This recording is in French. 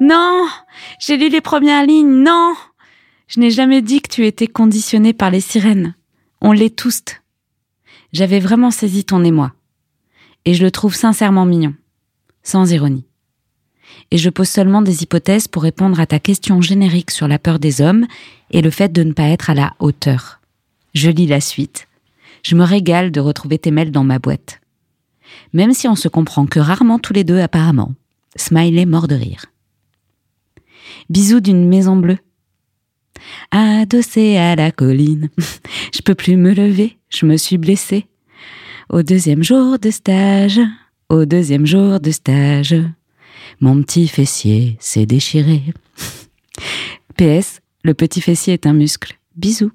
Non J'ai lu les premières lignes, non Je n'ai jamais dit que tu étais conditionné par les sirènes. On l'est tous. J'avais vraiment saisi ton émoi. Et je le trouve sincèrement mignon. Sans ironie. Et je pose seulement des hypothèses pour répondre à ta question générique sur la peur des hommes et le fait de ne pas être à la hauteur. Je lis la suite. Je me régale de retrouver tes mails dans ma boîte. Même si on se comprend que rarement tous les deux apparemment. Smiley mort de rire. Bisous d'une maison bleue. Adossé à la colline, je peux plus me lever, je me suis blessée. Au deuxième jour de stage, au deuxième jour de stage, mon petit fessier s'est déchiré. PS, le petit fessier est un muscle. Bisous.